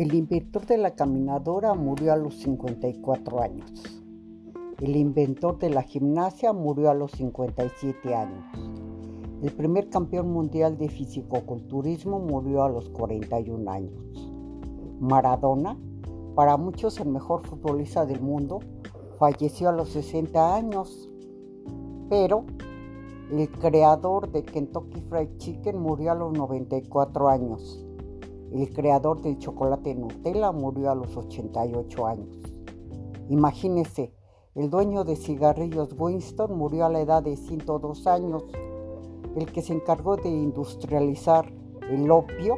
El inventor de la caminadora murió a los 54 años. El inventor de la gimnasia murió a los 57 años. El primer campeón mundial de fisicoculturismo murió a los 41 años. Maradona, para muchos el mejor futbolista del mundo, falleció a los 60 años. Pero el creador de Kentucky Fried Chicken murió a los 94 años. El creador del chocolate Nutella murió a los 88 años. Imagínese, el dueño de cigarrillos Winston murió a la edad de 102 años. El que se encargó de industrializar el opio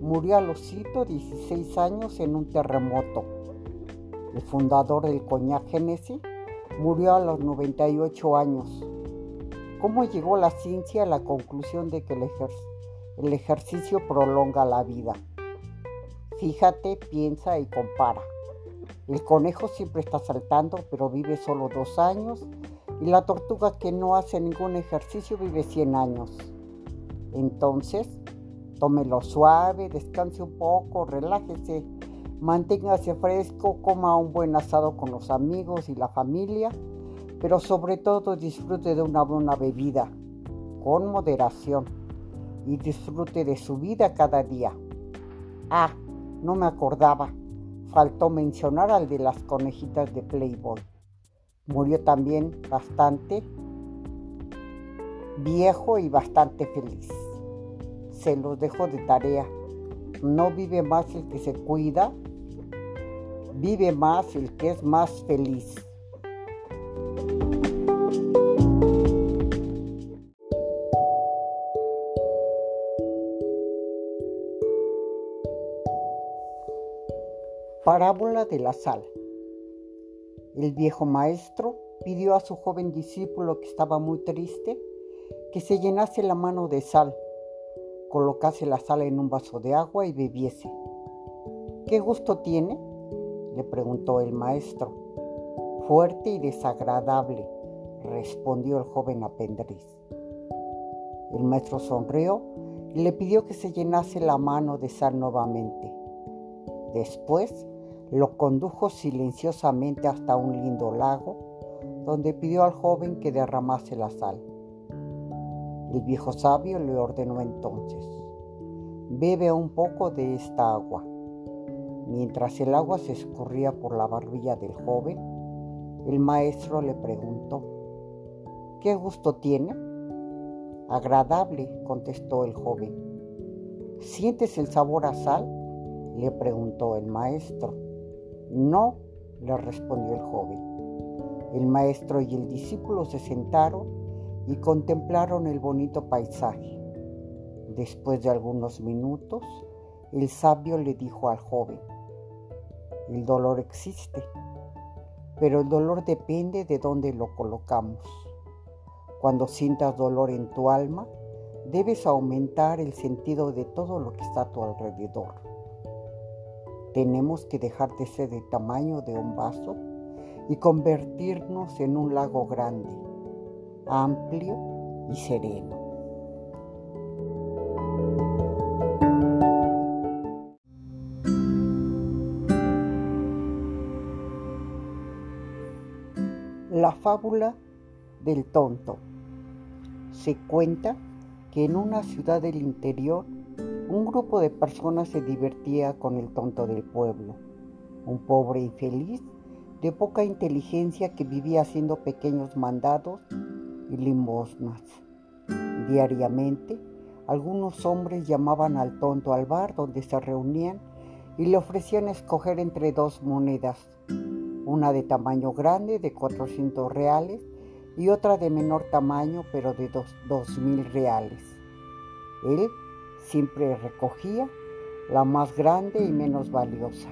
murió a los 116 años en un terremoto. El fundador del coñac Genesis murió a los 98 años. ¿Cómo llegó la ciencia a la conclusión de que el, el ejercicio prolonga la vida? Fíjate, piensa y compara. El conejo siempre está saltando, pero vive solo dos años. Y la tortuga que no hace ningún ejercicio vive 100 años. Entonces, tómelo suave, descanse un poco, relájese, manténgase fresco, coma un buen asado con los amigos y la familia, pero sobre todo disfrute de una buena bebida, con moderación, y disfrute de su vida cada día. Ah, no me acordaba. Faltó mencionar al de las conejitas de Playboy. Murió también bastante viejo y bastante feliz. Se los dejo de tarea. No vive más el que se cuida, vive más el que es más feliz. Parábola de la sal. El viejo maestro pidió a su joven discípulo que estaba muy triste que se llenase la mano de sal, colocase la sal en un vaso de agua y bebiese. ¿Qué gusto tiene? le preguntó el maestro. Fuerte y desagradable, respondió el joven aprendiz. El maestro sonrió y le pidió que se llenase la mano de sal nuevamente. Después lo condujo silenciosamente hasta un lindo lago, donde pidió al joven que derramase la sal. El viejo sabio le ordenó entonces, bebe un poco de esta agua. Mientras el agua se escurría por la barbilla del joven, el maestro le preguntó, ¿qué gusto tiene? Agradable, contestó el joven. ¿Sientes el sabor a sal? le preguntó el maestro. No, le respondió el joven. El maestro y el discípulo se sentaron y contemplaron el bonito paisaje. Después de algunos minutos, el sabio le dijo al joven, el dolor existe, pero el dolor depende de dónde lo colocamos. Cuando sientas dolor en tu alma, debes aumentar el sentido de todo lo que está a tu alrededor. Tenemos que dejar de ser del tamaño de un vaso y convertirnos en un lago grande, amplio y sereno. La fábula del tonto. Se cuenta que en una ciudad del interior un grupo de personas se divertía con el tonto del pueblo, un pobre infeliz de poca inteligencia que vivía haciendo pequeños mandados y limosnas. Diariamente, algunos hombres llamaban al tonto al bar donde se reunían y le ofrecían escoger entre dos monedas, una de tamaño grande de 400 reales y otra de menor tamaño pero de dos, mil reales. Él siempre recogía la más grande y menos valiosa,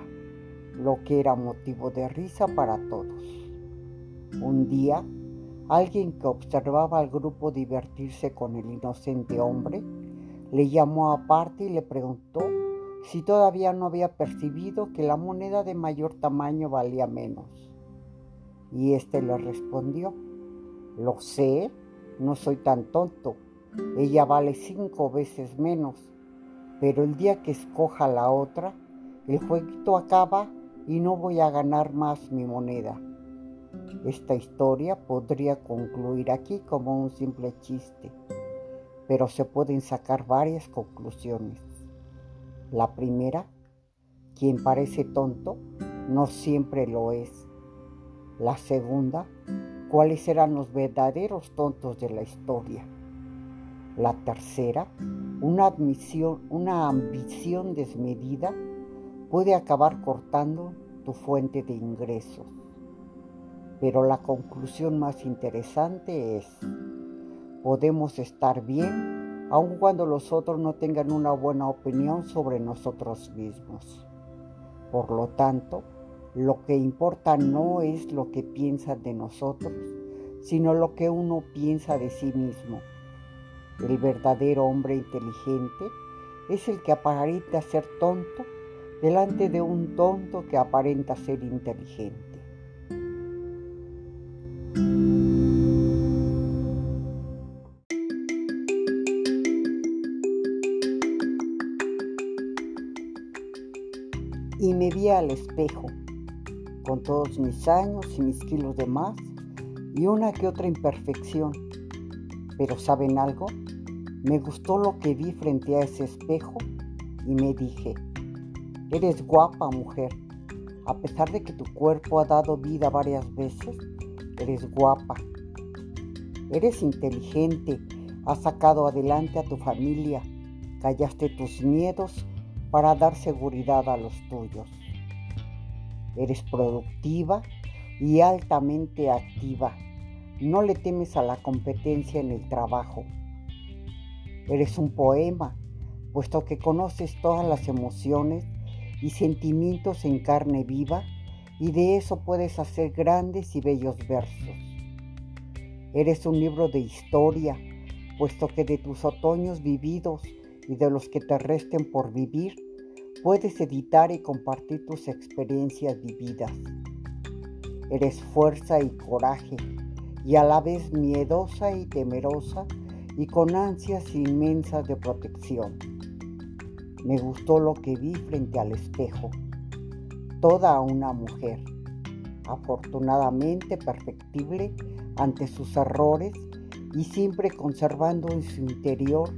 lo que era motivo de risa para todos. Un día, alguien que observaba al grupo divertirse con el inocente hombre, le llamó aparte y le preguntó si todavía no había percibido que la moneda de mayor tamaño valía menos. Y éste le respondió, lo sé, no soy tan tonto, ella vale cinco veces menos, pero el día que escoja la otra, El jueguito acaba y no voy a ganar más mi moneda. Esta historia podría concluir aquí como un simple chiste, pero se pueden sacar varias conclusiones. La primera, quien parece tonto no siempre lo es. La segunda, cuáles eran los verdaderos tontos de la historia. La tercera, una, ambición desmedida puede acabar cortando tu fuente de ingresos. Pero la conclusión más interesante es, podemos estar bien aun cuando los otros no tengan una buena opinión sobre nosotros mismos. Por lo tanto, lo que importa no es lo que piensan de nosotros, sino lo que uno piensa de sí mismo. El verdadero hombre inteligente es el que aparenta ser tonto delante de un tonto que aparenta ser inteligente. Y me vi al espejo, con todos mis años y mis kilos de más, y una que otra imperfección. Pero ¿saben algo? Me gustó lo que vi frente a ese espejo y me dije, eres guapa mujer. A pesar de que tu cuerpo ha dado vida varias veces, eres guapa. Eres inteligente, has sacado adelante a tu familia, callaste tus miedos para dar seguridad a los tuyos. Eres productiva y altamente activa. No le temes a la competencia en el trabajo. Eres un poema, puesto que conoces todas las emociones y sentimientos en carne viva y de eso puedes hacer grandes y bellos versos. Eres un libro de historia, puesto que de tus otoños vividos y de los que te resten por vivir, puedes editar y compartir tus experiencias vividas. Eres fuerza y coraje, y a la vez miedosa y temerosa, y con ansias inmensas de protección. Me gustó lo que vi frente al espejo. Toda una mujer, afortunadamente perfectible ante sus errores y siempre conservando en su interior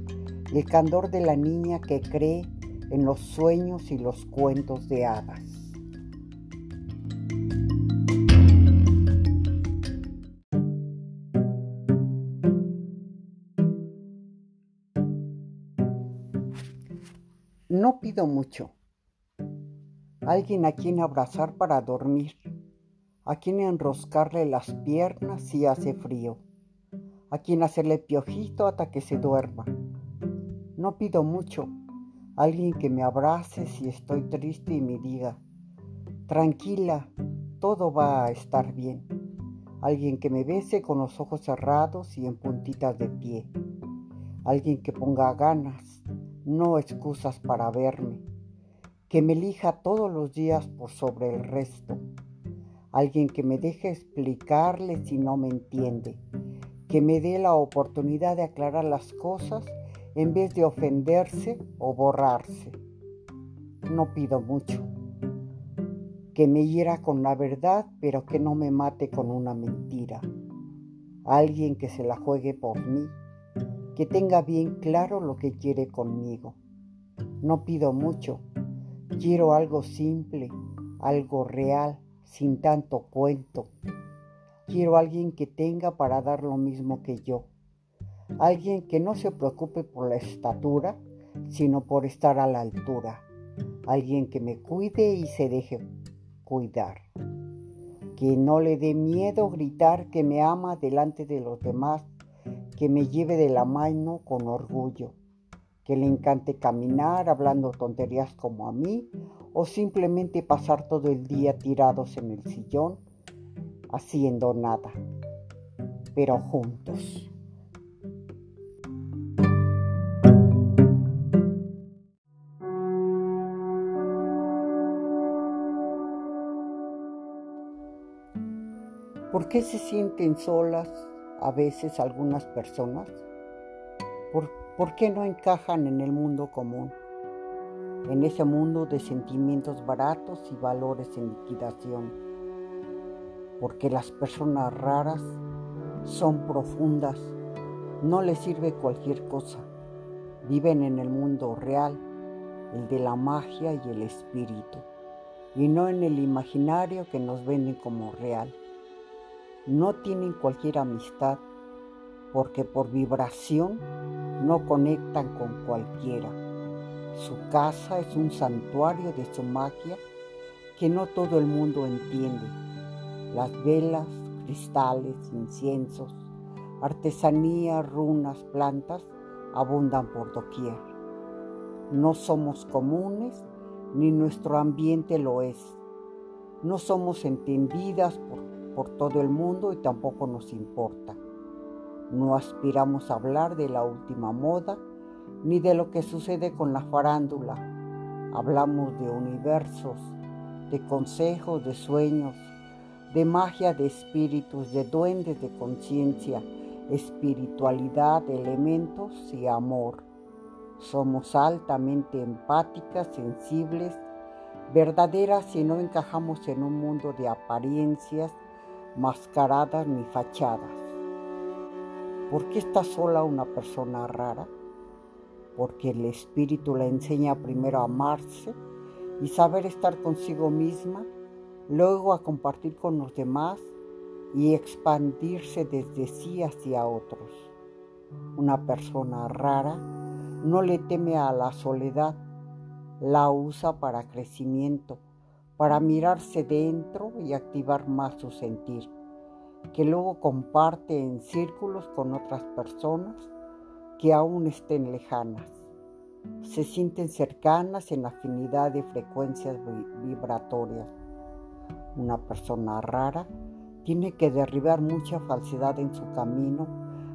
el candor de la niña que cree en los sueños y los cuentos de hadas. No pido mucho. Alguien a quien abrazar para dormir, a quien enroscarle las piernas si hace frío, a quien hacerle piojito hasta que se duerma. No pido mucho alguien que me abrace si estoy triste y me diga, tranquila, todo va a estar bien. Alguien que me bese con los ojos cerrados y en puntitas de pie. Alguien que ponga ganas, no excusas para verme. Que me elija todos los días por sobre el resto. Alguien que me deje explicarle si no me entiende. Que me dé la oportunidad de aclarar las cosas en vez de ofenderse o borrarse. No pido mucho. Que me hiera con la verdad, pero que no me mate con una mentira. Alguien que se la juegue por mí, que tenga bien claro lo que quiere conmigo. No pido mucho. Quiero algo simple, algo real, sin tanto cuento. Quiero alguien que tenga para dar lo mismo que yo Alguien que no se preocupe por la estatura, sino por estar a la altura. Alguien que me cuide y se deje cuidar. Que no le dé miedo gritar que me ama delante de los demás. Que me lleve de la mano con orgullo. Que le encante caminar hablando tonterías como a mí o simplemente pasar todo el día tirados en el sillón haciendo nada, pero juntos. ¿Por qué se sienten solas a veces algunas personas? ¿Por, qué no encajan en el mundo común? en ese mundo de sentimientos baratos y valores en liquidación, porque las personas raras son profundas, no les sirve cualquier cosa, viven en el mundo real, el de la magia y el espíritu, y no en el imaginario que nos venden como real. No tienen cualquier amistad, porque por vibración no conectan con cualquiera su casa es un santuario de su magia que no todo el mundo entiende. Las velas, cristales, inciensos, artesanía, runas, plantas abundan por doquier. No somos comunes ni nuestro ambiente lo es. No somos entendidas por, por todo el mundo y tampoco nos importa. No aspiramos a hablar de la última moda ni de lo que sucede con la farándula. Hablamos de universos, de consejos, de sueños, de magia, de espíritus, de duendes, de conciencia, espiritualidad, elementos y amor. Somos altamente empáticas, sensibles, verdaderas y no encajamos en un mundo de apariencias, mascaradas ni fachadas. ¿Por qué está sola una persona rara? porque el Espíritu la enseña primero a amarse y saber estar consigo misma, luego a compartir con los demás y expandirse desde sí hacia otros. Una persona rara no le teme a la soledad, la usa para crecimiento, para mirarse dentro y activar más su sentir, que luego comparte en círculos con otras personas que aún estén lejanas. Se sienten cercanas en afinidad de frecuencias vibratorias. Una persona rara tiene que derribar mucha falsedad en su camino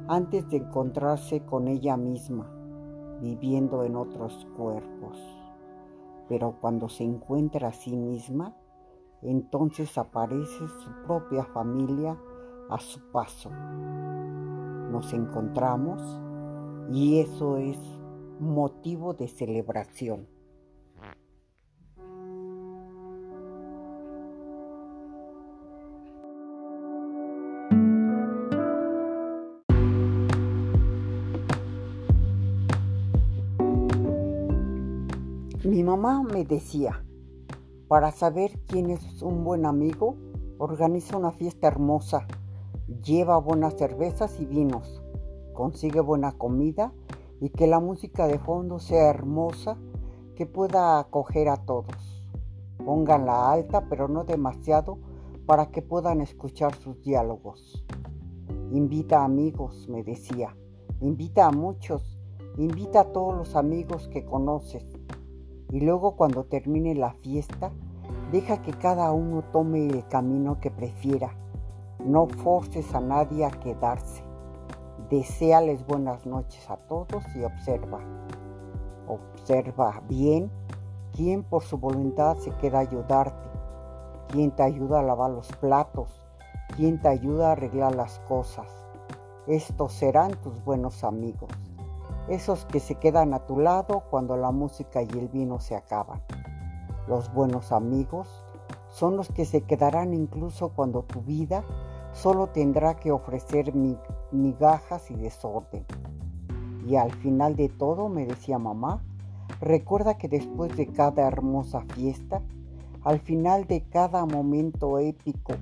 antes de encontrarse con ella misma, viviendo en otros cuerpos. Pero cuando se encuentra a sí misma, entonces aparece su propia familia a su paso. Nos encontramos y eso es motivo de celebración. Mi mamá me decía, para saber quién es un buen amigo, organiza una fiesta hermosa, lleva buenas cervezas y vinos consigue buena comida y que la música de fondo sea hermosa, que pueda acoger a todos. Pónganla alta, pero no demasiado, para que puedan escuchar sus diálogos. Invita a amigos, me decía. Invita a muchos. Invita a todos los amigos que conoces. Y luego cuando termine la fiesta, deja que cada uno tome el camino que prefiera. No forces a nadie a quedarse. Deseales buenas noches a todos y observa. Observa bien quién por su voluntad se queda ayudarte, quién te ayuda a lavar los platos, quién te ayuda a arreglar las cosas. Estos serán tus buenos amigos, esos que se quedan a tu lado cuando la música y el vino se acaban. Los buenos amigos son los que se quedarán incluso cuando tu vida solo tendrá que ofrecer migajas y desorden. Y al final de todo, me decía mamá, recuerda que después de cada hermosa fiesta, al final de cada momento épico,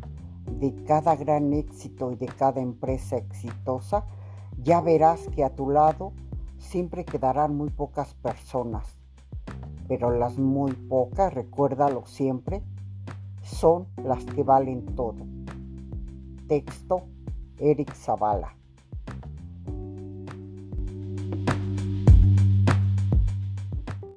de cada gran éxito y de cada empresa exitosa, ya verás que a tu lado siempre quedarán muy pocas personas. Pero las muy pocas, recuérdalo siempre, son las que valen todo. Texto Eric Zavala.